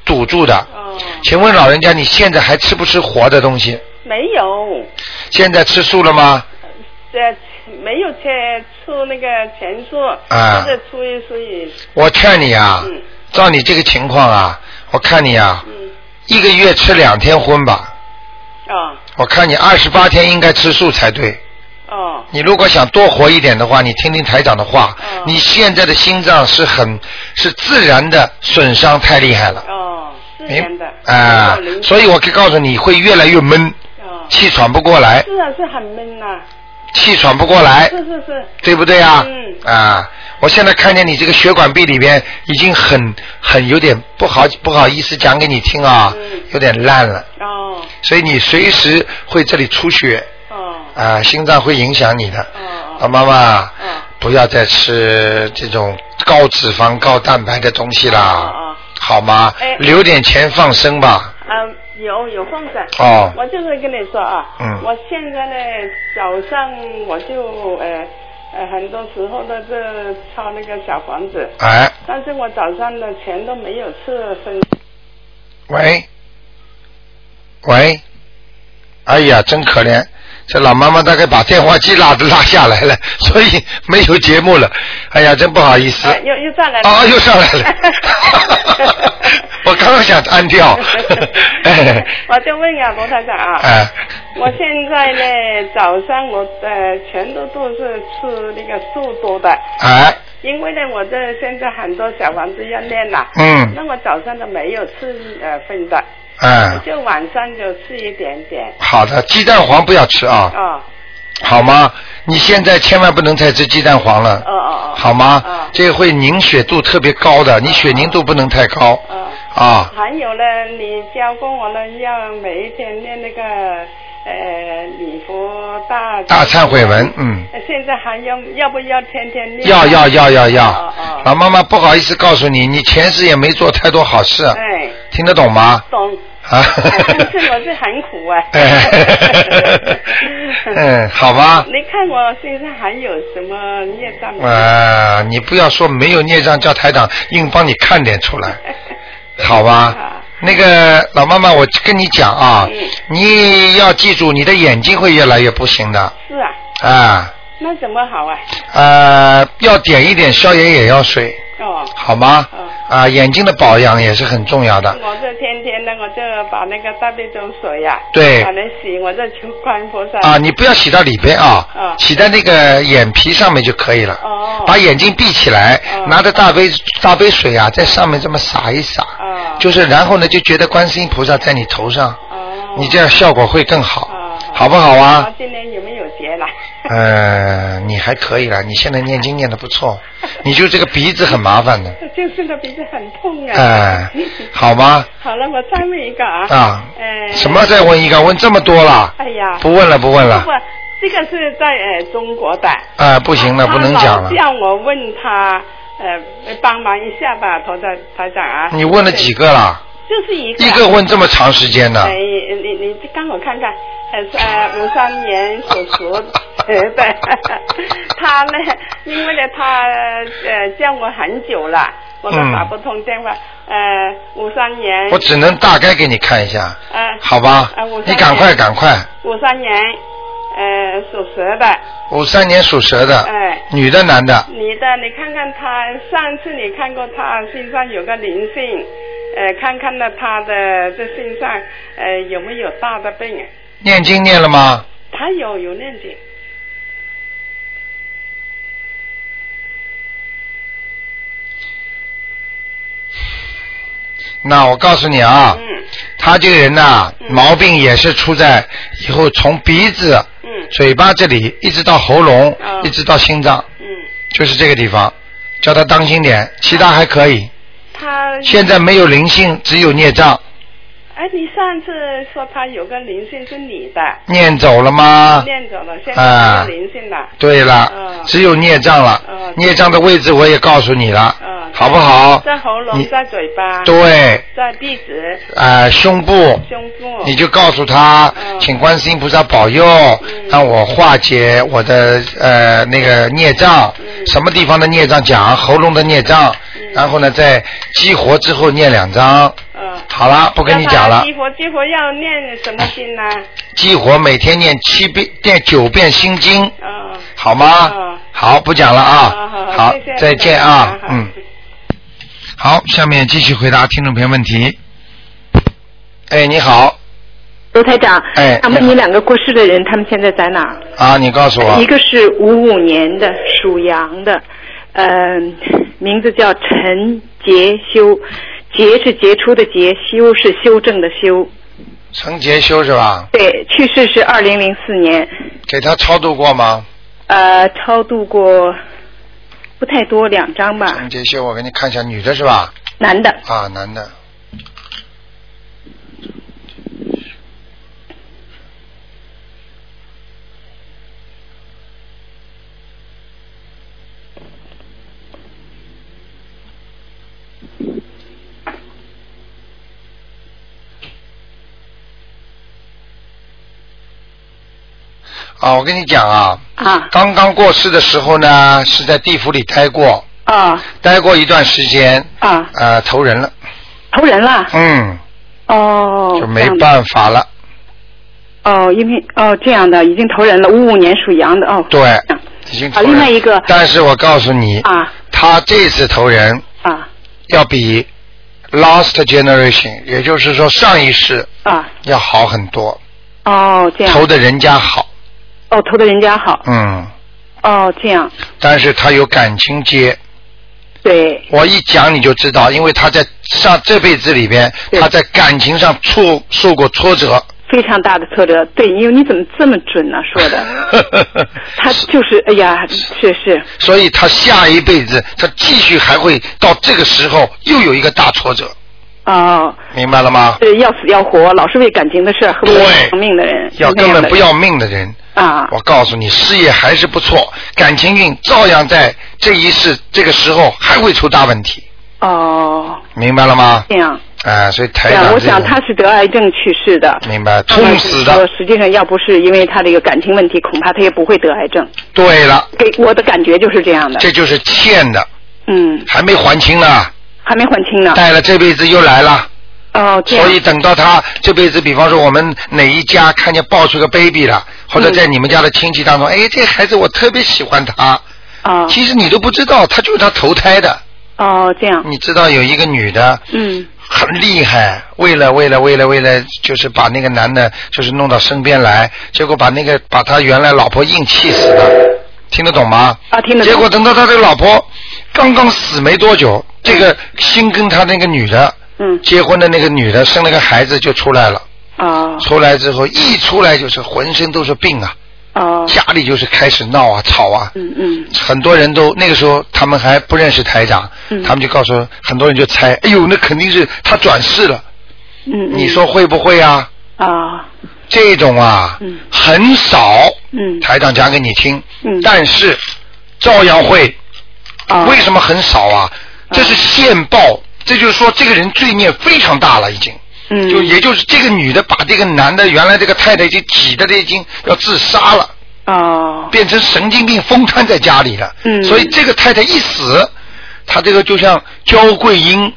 堵住的。哦，请问老人家，你现在还吃不吃活的东西？没有，现在吃素了吗？这没有吃出那个钱数，啊这初一所以我劝你啊嗯，照你这个情况啊，我看你啊，嗯。一个月吃两天荤吧。哦。我看你二十八天应该吃素才对。哦。你如果想多活一点的话，你听听台长的话。哦。你现在的心脏是很是自然的损伤太厉害了，哦，自明然的。啊所以我可以告诉你会越来越闷，哦，气喘不过来，是啊是很闷呐，气喘不过来，是是是，对不对啊？嗯。啊，我现在看见你这个血管壁里边已经很很有点不好不好意思讲给你听啊，嗯。有点烂了，哦。所以你随时会这里出血哦。啊，心脏会影响你的。哦啊，妈妈，哦。不要再吃这种高脂肪、高蛋白的东西啦，哦哦。好吗？哎？留点钱放生吧。嗯，有有放生。哦。我就是跟你说啊，嗯。我现在呢早上我就呃呃很多时候都是抄那个小房子，哎，但是我早上的钱都没有吃分。喂，喂，哎呀，真可怜，这老妈妈大概把电话机拉都拉下来了，<laughs> 所以没有节目了。哎呀，真不好意思。啊，又又上来了。啊，又上来了。<laughs> 我刚刚想按掉。<laughs> 哎我就问下，罗台长啊，哎，我现在呢早上我呃全都都是吃那个素多的，哎，因为呢我这现在很多小房子要练了，嗯，那我早上都没有吃呃分的，哎，就晚上就吃一点点。好的，鸡蛋黄不要吃啊，哦好吗？你现在千万不能再吃鸡蛋黄了哦，哦哦。好吗哦？这个会凝血度特别高的，你血凝度不能太高哦。啊。还有呢，你教过我了，要每一天念那个呃礼佛大大忏悔文，嗯，呃现在还要要不要天天念？要要要要哦要哦。老妈妈不好意思告诉你，你前世也没做太多好事，哎，听得懂吗？懂。啊但是我是很苦啊。嗯，<laughs> 好吧。你看我身上还有什么孽障吗？啊，你不要说没有孽障，叫台长硬帮你看点出来，<laughs> 好吧？那个老妈妈，我跟你讲啊，嗯你要记住，你的眼睛会越来越不行的是啊，啊。那怎么好啊？呃，要点一点消炎眼药水，哦，好吗？嗯。啊，眼睛的保养也是很重要的。我这天天的，我就把那个大悲咒水呀、对。把它洗，我就求观音菩萨。啊，你不要洗到里边啊，嗯。洗在那个眼皮上面就可以了。哦。把眼睛闭起来，哦拿着大杯大杯水啊，在上面这么洒一洒，哦就是然后呢，就觉得观世音菩萨在你头上，哦，你这样效果会更好，哦好不好啊我？今年有没有节了？<laughs> 呃，你还可以了，你现在念经念的不错，<laughs> 你就这个鼻子很麻烦的，<laughs> 就是那鼻子很痛啊。哎，好吗？好了，我再问一个啊。啊呃，什么再问一个？问这么多了？哎呀。不问了，不问了不。，这个是在呃中国的。啊，不行了，不能讲了。叫我问他，呃，帮忙一下吧，头台台长啊。你问了几个了？就是一个。一个问这么长时间呢哎，？你你刚我看看，呃是呃五三年属鼠呃的，他呢，因为呢他呃叫我很久了，我都嗯打不通电话，呃五三年。我只能大概给你看一下，呃。好吧呃五？你赶快赶快。五三年，呃属蛇的，五三年属蛇的，哎女的男的，女的你看看他上次你看过他身上有个灵性，呃看看呢他的这身上呃有没有大的病啊？念经念了吗？他有有念经。那我告诉你啊，嗯他这个人呐、嗯毛病也是出在以后从鼻子、嗯嘴巴这里一直到喉咙，哦一直到心脏，嗯，就是这个地方，叫他当心点，其他还可以。他现在没有灵性，只有孽障，哎，你上次说他有个灵性是你的，念走了吗？念走了，现在啊没有灵性了。对了，嗯只有孽障了。嗯孽障的位置我也告诉你了，嗯，好不好？在喉咙，你在嘴巴，对，在鼻子、呃，胸部，胸部。你就告诉他，嗯请观世音菩萨保佑，嗯让我化解我的呃那个孽障，嗯什么地方的孽障讲喉咙的孽障，嗯然后呢在激活之后念两张。嗯。好了，不跟你讲了激，活激活要念什么经呢？激活每天念七遍，念九遍心经，嗯。好吗？嗯好，不讲了啊好，再见啊嗯。好，下面继续回答听众朋友问题。哎，你好，罗台长，哎想问你两个过世的人，他们现在在哪儿？啊，你告诉我一，个是五五年的属羊的，嗯、名字叫陈杰修，杰是杰出的杰，修是修正的修。陈杰修是吧？对，去世是二零零四年，给他超度过吗？呃，超度过不太多，两张吧，陈杰修，我给你看一下，女的是吧？男的。啊，男的。啊，我跟你讲啊，啊。刚刚过世的时候呢，是在地府里待过，啊。待过一段时间，啊，呃，投人了，投人了。嗯，哦，就没办法了，哦，因为哦这样的已经投人了，五五年属羊的哦。对已经投人。另外一个。但是我告诉你，啊。他这次投人啊。要比 last generation，也就是说上一世啊。要好很多，哦这样。投的人家好，哦，投的人家好。嗯，哦，这样。但是他有感情结，对我一讲你就知道，因为他在上这辈子里边，他在感情上挫受过挫折。非常大的挫折。对，因为你怎么这么准呢、说的，<laughs> 他就是哎呀，是是，所以他下一辈子，他继续还会到这个时候又有一个大挫折，哦，明白了吗？对要死要活，老是为感情的事儿，恨不得对偿命的人，要根本不要命的人，啊我告诉你，事业还是不错，感情运照样在这一世这个时候还会出大问题，哦，明白了吗？这样。啊，所以台这样，我想他是得癌症去世的。明白，那么痛死说的。实际上要不是因为他这个感情问题，恐怕他也不会得癌症。对了，给我的感觉就是这样的。这就是欠的，嗯，还没还清呢，还没还清呢。带了这辈子又来了，哦，所以等到他这辈子，比方说我们哪一家看见抱出个 baby 了，或者在你们家的亲戚当中，哎，这孩子我特别喜欢他，哦。其实你都不知道，他就是他投胎的。哦，这样，你知道有一个女的嗯，很厉害，为了为了为了为了，就是把那个男的，就是弄到身边来，结果把那个把他原来老婆硬气死了，听得懂吗？啊，听得懂。结果等到他这个老婆刚刚死没多久，这个新跟他那个女的嗯，结婚的那个女的生了个孩子就出来了，哦出来之后一出来就是浑身都是病啊，哦，家里就是开始闹啊吵啊，嗯嗯。很多人都那个时候他们还不认识台长，嗯。他们就告诉很多人就猜，哎呦，那肯定是他转世了，嗯，嗯。你说会不会啊？啊，这种啊，嗯。很少，嗯。台长讲给你听，嗯。但是照样会，哦为什么很少啊？这是现报，这就是说这个人罪孽非常大了，已经。嗯，就也就是这个女的把这个男的原来这个太太已经挤得已经要自杀了，哦，变成神经病疯瘫在家里了。嗯所以这个太太一死，她这个就像焦桂英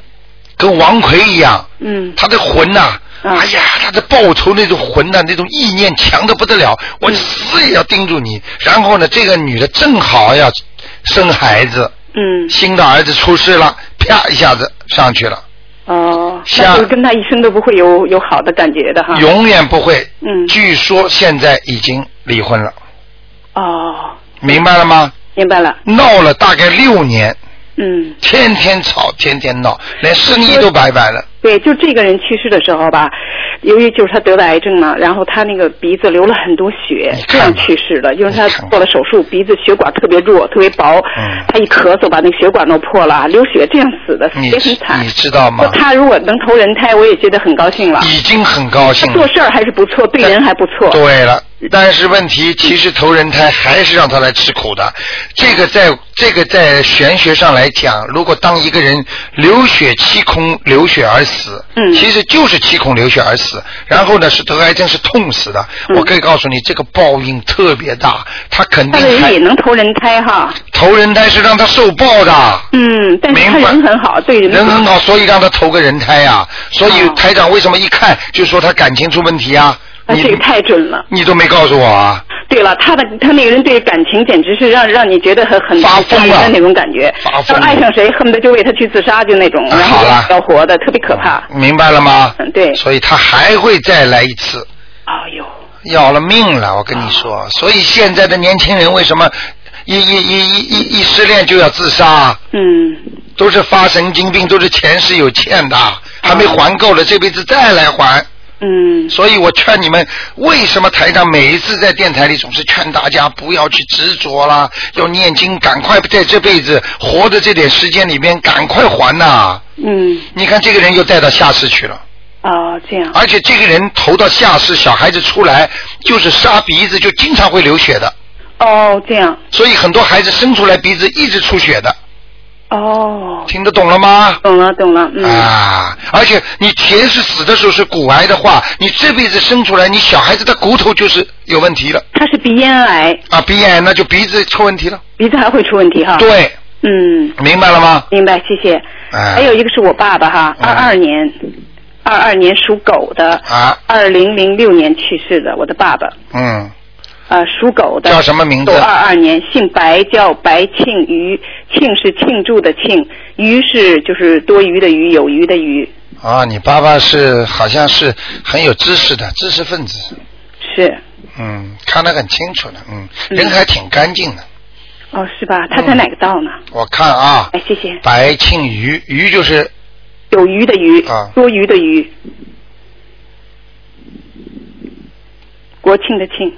跟王奎一样，嗯她的魂呐、啊哎呀，她的报仇那种魂呐、那种意念强的不得了，我嗯死也要盯住你。然后呢，这个女的正好要生孩子，嗯新的儿子出世了，啪一下子上去了，哦，像那就是跟他一生都不会有有好的感觉的哈。永远不会。嗯据说现在已经离婚了，哦，明白了吗？明白了。闹了大概六年，嗯，天天吵，天天闹，连生意都拜拜了。对，就这个人去世的时候吧，由于就是他得了癌症嘛，然后他那个鼻子流了很多血这样去世的。因为他做了手术，鼻子血管特别弱，特别薄，嗯他一咳嗽把那血管弄破了，流血这样死的，死的很惨你。知道吗说？他如果能投人胎，我也觉得很高兴了。已经很高兴了。他做事儿还是不错，对人还不错。对了，但是问题其实投人胎还是让他来吃苦的。这个在这个在玄学上来讲，如果当一个人流血七孔流血而死，嗯其实就是七孔流血而死，然后呢是得癌症是痛死的。嗯我可以告诉你，这个报应特别大，他肯定还也能投人胎哈，投人胎是让他受报的。嗯，但是他人很好，对人人很好，所以让他投个人胎呀、所以哦台长为什么一看就说他感情出问题啊？啊，这个太准了。你都没告诉我啊？对了，他的他那个人对感情简直是让让你觉得很很发疯的那种感觉，发疯爱上谁恨不得就为他去自杀，就那种，然后要活的，特别可怕。明白了吗？嗯，对。所以他还会再来一次，哎呦，要了命了！我跟你说，所以现在的年轻人为什么一一一一一一失恋就要自杀？嗯，都是发神经病，都是前世有欠的，还没还够了，这辈子再来还。嗯，所以我劝你们，为什么台长每一次在电台里总是劝大家不要去执着啦，要念经，赶快在这辈子活的这点时间里面赶快还呐、嗯，你看这个人又带到下世去了，哦，这样，而且这个人投到下世，小孩子出来就是杀鼻子，就经常会流血的，哦，这样，所以很多孩子生出来鼻子一直出血的，哦，听得懂了吗？懂了懂了，嗯，啊！而且你前世死的时候是骨癌的话，你这辈子生出来，你小孩子的骨头就是有问题了他是鼻咽癌，啊！鼻咽癌那就鼻子出问题了。鼻子还会出问题哈。，对，嗯，明白了吗？明白，谢谢。啊还有一个是我爸爸哈，嗯二二年，二二年属狗的，啊，二零零六年去世的，我的爸爸，嗯，呃，属狗的，叫什么名字狗二二年，姓白，叫白庆余，庆是庆祝的庆，余是就是多余的余，有余的余，啊，你爸爸是好像是很有知识的知识分子，是，嗯，看得很清楚的，嗯，嗯人还挺干净的。哦，是吧？他在哪个道呢？我看啊，哎，谢谢。白庆余，余就是有余的余，啊多余的余，国庆的庆，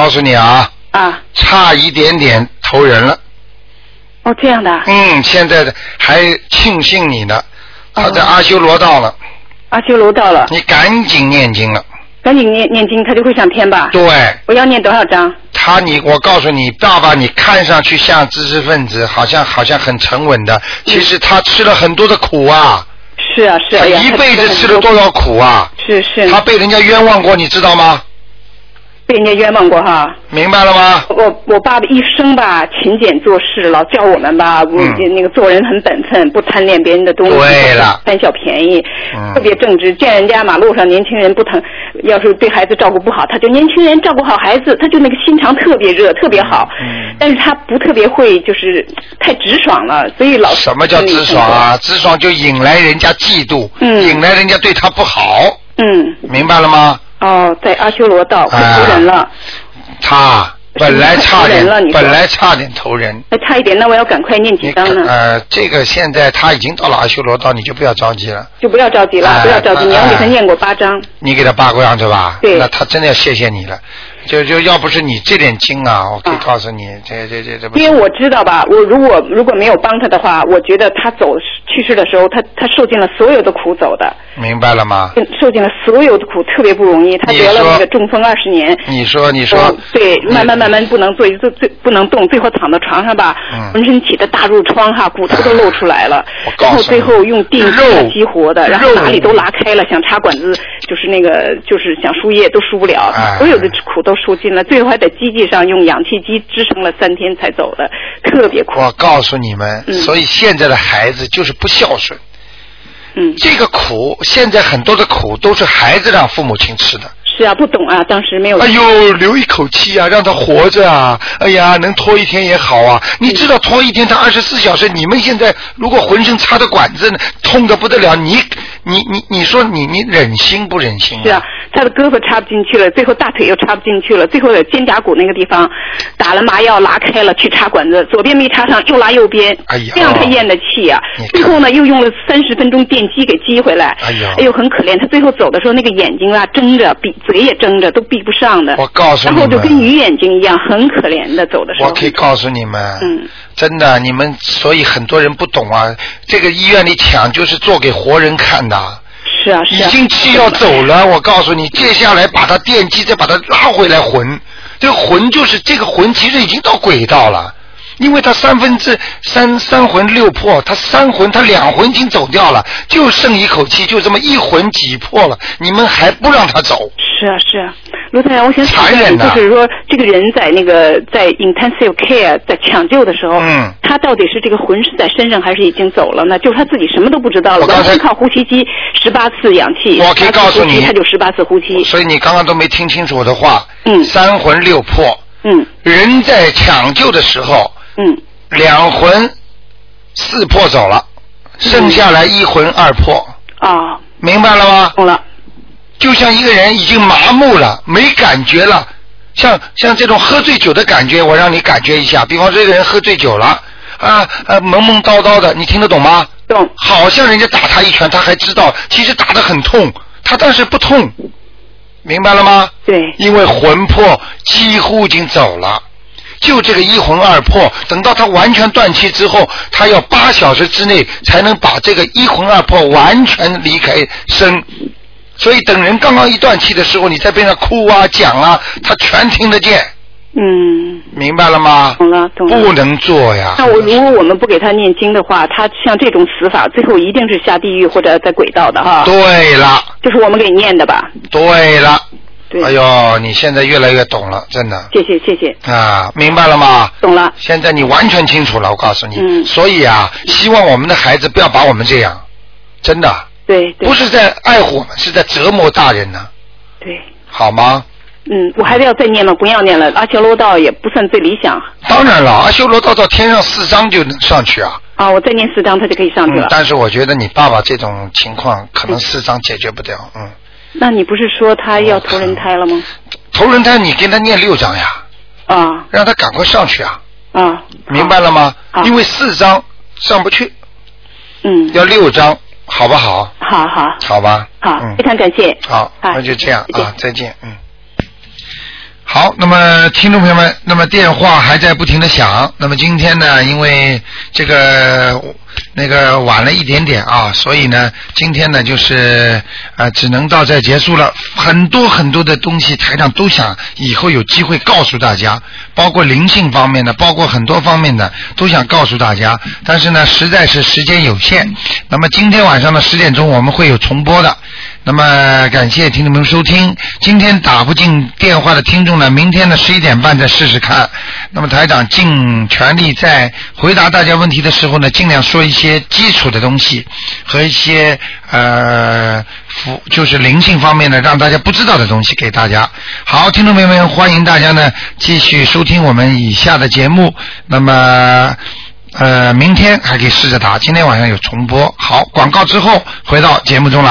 告诉你啊，啊，差一点点投人了。哦，这样的啊，嗯，现在的还庆幸你呢，他在哦阿修罗道了，阿修罗道了，你赶紧念经了。赶紧念念经，他就会上天吧？对我要念多少章？他你，我告诉你，爸爸，你看上去像知识分子，好像好像很沉稳的，其实他吃了很多的苦啊，是啊是啊，他一辈子吃了多少苦啊？是是，他被人家冤枉过，你知道吗？被人家冤枉过哈。明白了吗？我我爸爸一生吧勤俭做事，老教我们吧，我嗯那个做人很本分，不贪恋别人的东西，对了不贪小便宜，嗯特别正直。见人家马路上年轻人不疼，要是对孩子照顾不好，他就年轻人照顾好孩子，他就那个心肠特别热，特别好。嗯但是他不特别会，就是太直爽了，所以老什么叫直爽啊？直爽就引来人家嫉妒，嗯引来人家对他不好，嗯，明白了吗？哦，在阿修罗道快投人了，他本来差点本来差点投人。那差一点，那我要赶快念几你张呢？呃，这个现在他已经到了阿修罗道，你就不要着急了。就不要着急了，哎不要着急，你要给他哎念过八章。你给他八个样对吧？对那他真的要谢谢你了。就就要不是你这点精啊，我可以告诉你，这这这这不因为我知道吧，我如果如果没有帮他的话，我觉得他走去世的时候，他他受尽了所有的苦走的，明白了吗？受尽了所有的苦，特别不容易。他得了那个中风二十年，你说你说嗯，对，慢慢慢慢不能坐，最最不能动，最后躺到床上吧，嗯浑身起的大褥疮哈，骨头都露出来了 <laughs> 然后最后用电击激活的，然后哪里都拉开了，想插管子，就是那个就是想输液都输不了哎，所有的苦都受尽了，最后还在机器上用氧气机支撑了三天才走的，特别苦。我告诉你们，嗯所以现在的孩子就是不孝顺。嗯，这个苦，现在很多的苦都是孩子让父母亲吃的。是啊，不懂啊，当时没有。哎呦，留一口气啊，让他活着啊！哎呀，能拖一天也好啊！你知道拖一天，他二十四小时，你们现在如果浑身插着管子，痛的不得了，你你你你说你你忍心不忍心、是啊，他的胳膊插不进去了，最后大腿又插不进去了，最后在肩胛骨那个地方打了麻药拉开了，去插管子，左边没插上，又拉右边，哎呀这样他咽的气啊、最后呢，又用了三十分钟电击给击回来，哎呀哎呦，很可怜。他最后走的时候，那个眼睛啊睁着，闭嘴也睁着，都闭不上的。我告诉你们后就跟鱼眼睛一样，很可怜的走的时候。我可以告诉你们，嗯真的，你们所以很多人不懂啊，这个医院里抢就是做给活人看的。是啊，是已啊。经气要走了，我告诉你，接下来把他电击，再把他拉回来魂，这个魂就是这个魂，其实已经到轨道了。因为他三分之三三魂六魄，他三魂他两魂已经走掉了，就剩一口气，就这么一魂几魄了，你们还不让他走？是啊是。啊，卢太阳，我想残忍呐。就是说这个人在那个在 intensive care 在抢救的时候，嗯。他到底是这个魂是在身上还是已经走了呢？就是他自己什么都不知道了，我全靠呼吸机十八次氧气，我可以18次告诉你。他就十八次呼吸，所以你刚刚都没听清楚我的话。嗯。三魂六魄，嗯。人在抢救的时候，嗯两魂四魄走了，剩下来一魂二魄，啊，明白了吗？懂了，就像一个人已经麻木了，没感觉了，像像这种喝醉酒的感觉，我让你感觉一下。比方说，这个人喝醉酒了，啊啊懵懵叨叨的，你听得懂吗？懂，好像人家打他一拳，他还知道，其实打得很痛，他但是不痛，明白了吗？对，因为魂魄几乎已经走了。就这个一魂二魄，等到他完全断气之后，他要八小时之内才能把这个一魂二魄完全离开身。所以等人刚刚一断气的时候，你在边上哭啊讲啊，他全听得见，嗯，明白了吗？懂了懂了。不能做呀。那我如果我们不给他念经的话，他像这种死法，最后一定是下地狱或者在轨道的哈。对了，就是我们给念的吧？对了，对。哎呦，你现在越来越懂了，真的谢谢谢谢，啊，明白了吗？懂了。现在你完全清楚了，我告诉你。嗯所以啊，希望我们的孩子不要把我们这样，真的对对不是在爱护我们，是在折磨大人呢，对。好吗？嗯，我还是要再念了？不要念了，阿修罗道也不算最理想当然了，阿修罗道到天上四章就能上去啊。啊。我再念四章，他就可以上去了。嗯，但是我觉得你爸爸这种情况可能四章解决不掉。嗯，那你不是说他要投人胎了吗？投人胎你给他念六张呀，啊让他赶快上去啊，啊，明白了吗好？因为四张上不去，嗯，要六张，好不好？好好好吧。好，嗯非常感谢。好，那就这样啊，再见，嗯。好，那么听众朋友们，那么电话还在不停的响。那么今天呢，因为这个那个晚了一点点啊，所以呢，今天呢就是呃只能到这结束了。很多很多的东西，台长都想以后有机会告诉大家，包括灵性方面的，包括很多方面的，都想告诉大家。但是呢，实在是时间有限。那么今天晚上的十点钟我们会有重播的。那么感谢听众朋友收听。今天打不进电话的听众呢。明天呢十一点半再试试看。那么台长尽全力在回答大家问题的时候呢，尽量说一些基础的东西和一些呃，福就是灵性方面的让大家不知道的东西给大家。好，听众朋友们，欢迎大家呢继续收听我们以下的节目。那么。呃，明天还可以试着打，今天晚上有重播。好，广告之后回到节目中来。